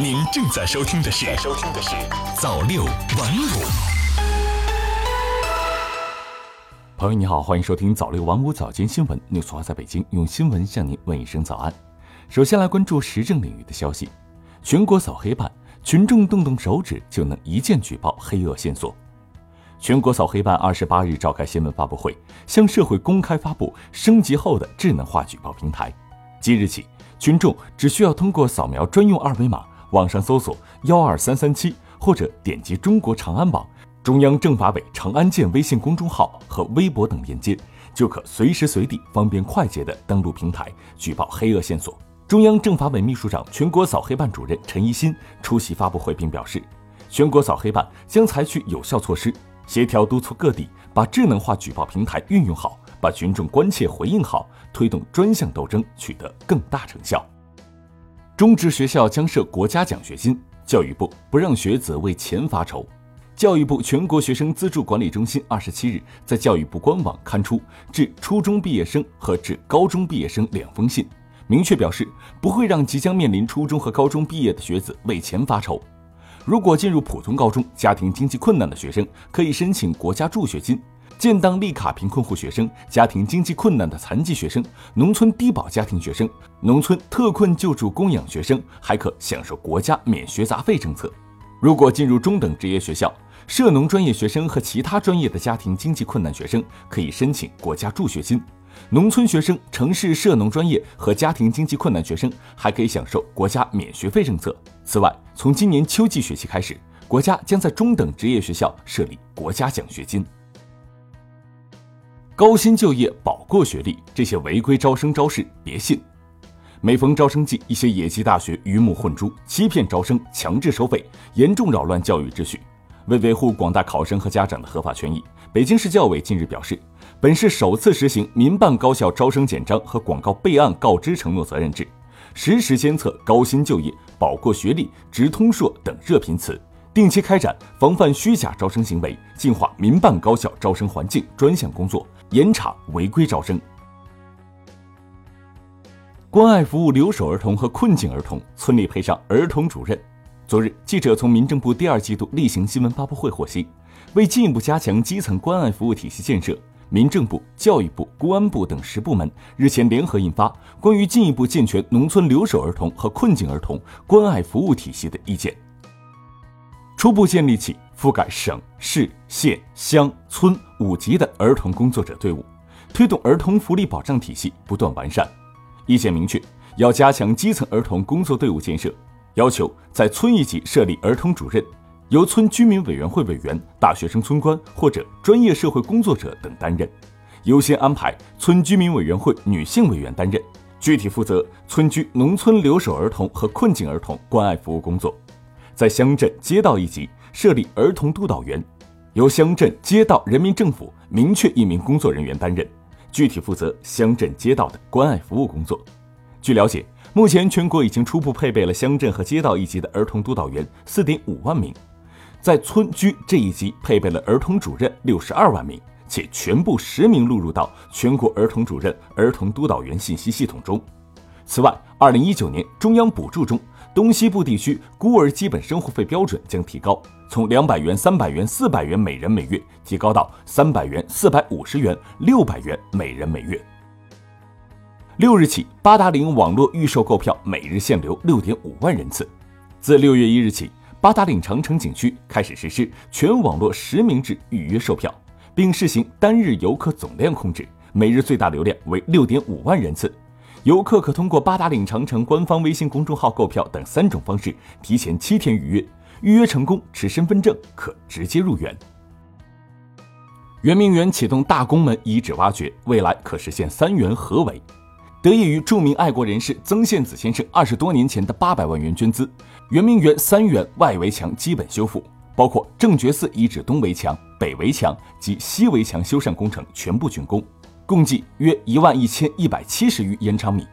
您正在收听的是《收听的是早六晚五》。朋友你好，欢迎收听早六晚五早间新闻。News 华在北京，用新闻向您问一声早安。首先来关注时政领域的消息：全国扫黑办，群众动动手指就能一键举报黑恶线索。全国扫黑办二十八日召开新闻发布会，向社会公开发布升级后的智能化举报平台。即日起，群众只需要通过扫描专用二维码。网上搜索幺二三三七，或者点击中国长安网、中央政法委长安县微信公众号和微博等链接，就可随时随地、方便快捷地登录平台举报黑恶线索。中央政法委秘书长、全国扫黑办主任陈一新出席发布会并表示，全国扫黑办将采取有效措施，协调督促各地把智能化举报平台运用好，把群众关切回应好，推动专项斗争取得更大成效。中职学校将设国家奖学金，教育部不让学子为钱发愁。教育部全国学生资助管理中心二十七日在教育部官网刊出致初中毕业生和致高中毕业生两封信，明确表示不会让即将面临初中和高中毕业的学子为钱发愁。如果进入普通高中，家庭经济困难的学生可以申请国家助学金。建档立卡贫困户学生、家庭经济困难的残疾学生、农村低保家庭学生、农村特困救助供养学生，还可享受国家免学杂费政策。如果进入中等职业学校，涉农专业学生和其他专业的家庭经济困难学生可以申请国家助学金。农村学生、城市涉农专业和家庭经济困难学生还可以享受国家免学费政策。此外，从今年秋季学期开始，国家将在中等职业学校设立国家奖学金。高薪就业、保过学历，这些违规招生招式别信。每逢招生季，一些野鸡大学鱼目混珠，欺骗招生，强制收费，严重扰乱教育秩序。为维护广大考生和家长的合法权益，北京市教委近日表示，本市首次实行民办高校招生简章和广告备案告知承诺责任制，实时监测高薪就业、保过学历、直通硕等热频词。定期开展防范虚假招生行为、净化民办高校招生环境专项工作，严查违规招生。关爱服务留守儿童和困境儿童，村里配上儿童主任。昨日，记者从民政部第二季度例行新闻发布会获悉，为进一步加强基层关爱服务体系建设，民政部、教育部、公安部等十部门日前联合印发《关于进一步健全农村留守儿童和困境儿童关爱服务体系的意见》。初步建立起覆盖省市县乡村五级的儿童工作者队伍，推动儿童福利保障体系不断完善。意见明确，要加强基层儿童工作队伍建设，要求在村一级设立儿童主任，由村居民委员会委员、大学生村官或者专业社会工作者等担任，优先安排村居民委员会女性委员担任，具体负责村居农村留守儿童和困境儿童关爱服务工作。在乡镇街道一级设立儿童督导员，由乡镇街道人民政府明确一名工作人员担任，具体负责乡镇街道的关爱服务工作。据了解，目前全国已经初步配备了乡镇和街道一级的儿童督导员四点五万名，在村居这一级配备了儿童主任六十二万名，且全部实名录入到全国儿童主任、儿童督导员信息系统中。此外，二零一九年中央补助中。东西部地区孤儿基本生活费标准将提高，从两百元、三百元、四百元每人每月提高到三百元、四百五十元、六百元每人每月。六日起，八达岭网络预售购票每日限流六点五万人次。自六月一日起，八达岭长城景区开始实施全网络实名制预约售票，并试行单日游客总量控制，每日最大流量为六点五万人次。游客可通过八达岭长城官方微信公众号购票等三种方式提前七天预约，预约成功持身份证可直接入园。圆明园启动大宫门遗址挖掘，未来可实现三元合围。得益于著名爱国人士曾宪梓先生二十多年前的八百万元捐资，圆明园三园外围墙基本修复，包括正觉寺遗址东围墙、北围墙及西围墙修缮工程全部竣工。共计约一万一千一百七十余延长米，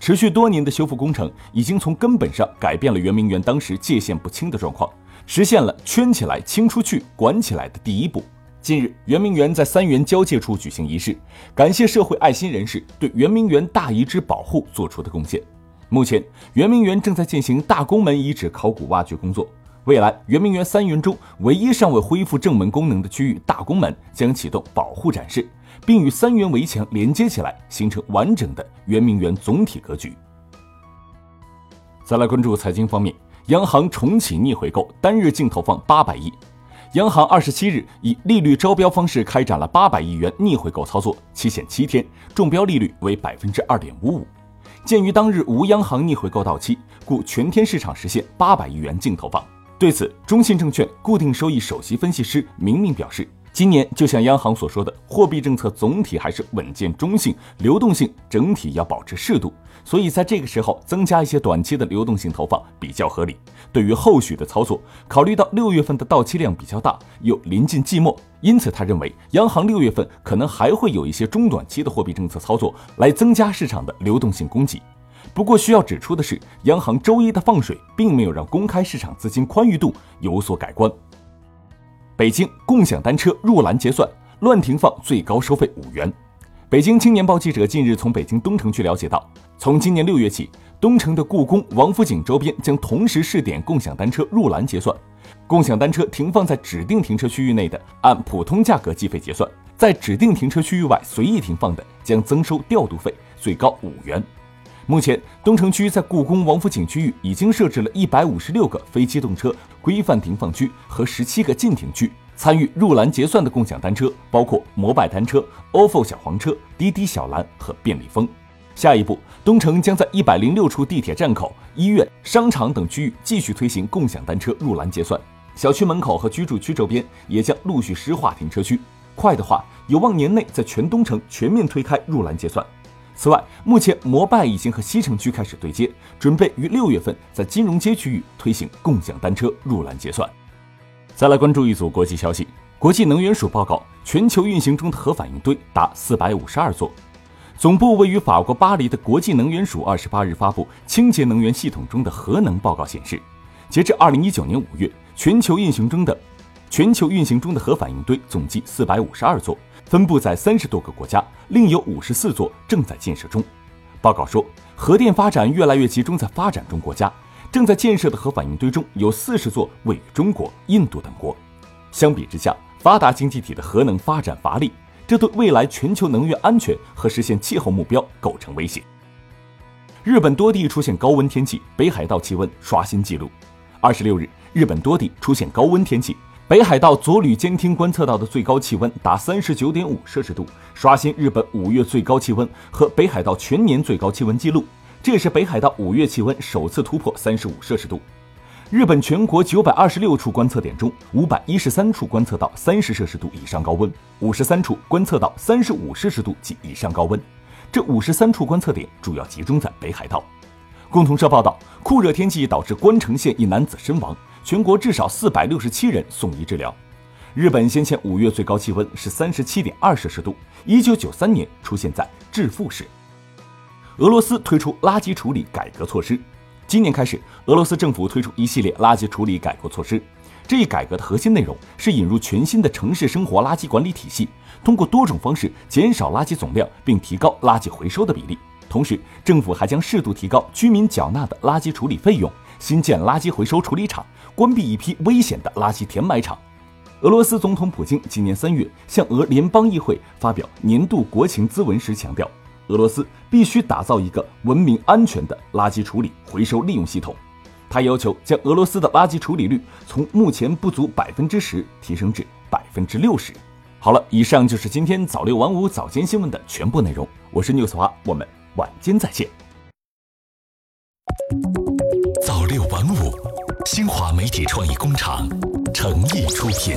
持续多年的修复工程已经从根本上改变了圆明园当时界限不清的状况，实现了圈起来、清出去、管起来的第一步。近日，圆明园在三元交界处举行仪式，感谢社会爱心人士对圆明园大遗址保护做出的贡献。目前，圆明园正在进行大宫门遗址考古挖掘工作。未来，圆明园三园中唯一尚未恢复正门功能的区域大宫门将启动保护展示，并与三元围墙连接起来，形成完整的圆明园总体格局。再来关注财经方面，央行重启逆回购，单日净投放八百亿。央行二十七日以利率招标方式开展了八百亿元逆回购操作，期限七天，中标利率为百分之二点五五。鉴于当日无央行逆回购到期，故全天市场实现八百亿元净投放。对此，中信证券固定收益首席分析师明明表示，今年就像央行所说的，货币政策总体还是稳健中性，流动性整体要保持适度，所以在这个时候增加一些短期的流动性投放比较合理。对于后续的操作，考虑到六月份的到期量比较大，又临近季末，因此他认为央行六月份可能还会有一些中短期的货币政策操作，来增加市场的流动性供给。不过需要指出的是，央行周一的放水并没有让公开市场资金宽裕度有所改观。北京共享单车入栏结算，乱停放最高收费五元。北京青年报记者近日从北京东城区了解到，从今年六月起，东城的故宫、王府井周边将同时试点共享单车入栏结算。共享单车停放在指定停车区域内的，按普通价格计费结算；在指定停车区域外随意停放的，将增收调度费，最高五元。目前，东城区在故宫、王府井区域已经设置了一百五十六个非机动车规范停放区和十七个禁停区。参与入栏结算的共享单车包括摩拜单车、ofo 小黄车、滴滴小蓝和便利蜂。下一步，东城将在一百零六处地铁站口、医院、商场等区域继续推行共享单车入栏结算。小区门口和居住区周边也将陆续施划停车区。快的话，有望年内在全东城全面推开入栏结算。此外，目前摩拜已经和西城区开始对接，准备于六月份在金融街区域推行共享单车入栏结算。再来关注一组国际消息：国际能源署报告，全球运行中的核反应堆达四百五十二座。总部位于法国巴黎的国际能源署二十八日发布清洁能源系统中的核能报告显示，截至二零一九年五月，全球运行中的全球运行中的核反应堆总计四百五十二座。分布在三十多个国家，另有五十四座正在建设中。报告说，核电发展越来越集中在发展中国家，正在建设的核反应堆中有四十座位于中国、印度等国。相比之下，发达经济体的核能发展乏力，这对未来全球能源安全和实现气候目标构成威胁。日本多地出现高温天气，北海道气温刷新纪录。二十六日，日本多地出现高温天气。北海道佐吕监听观测到的最高气温达三十九点五摄氏度，刷新日本五月最高气温和北海道全年最高气温记录。这也是北海道五月气温首次突破三十五摄氏度。日本全国九百二十六处观测点中，五百一十三处观测到三十摄氏度以上高温，五十三处观测到三十五摄氏度及以上高温。这五十三处观测点主要集中在北海道。共同社报道，酷热天气导致关城县一男子身亡。全国至少四百六十七人送医治疗。日本先前五月最高气温是三十七点二摄氏度，一九九三年出现在致富时。俄罗斯推出垃圾处理改革措施。今年开始，俄罗斯政府推出一系列垃圾处理改革措施。这一改革的核心内容是引入全新的城市生活垃圾管理体系，通过多种方式减少垃圾总量，并提高垃圾回收的比例。同时，政府还将适度提高居民缴纳的垃圾处理费用。新建垃圾回收处理厂，关闭一批危险的垃圾填埋场。俄罗斯总统普京今年三月向俄联邦议会发表年度国情咨文时强调，俄罗斯必须打造一个文明、安全的垃圾处理回收利用系统。他要求将俄罗斯的垃圾处理率从目前不足百分之十提升至百分之六十。好了，以上就是今天早六晚五早间新闻的全部内容。我是 news 华，我们晚间再见。新华媒体创意工厂诚意出品。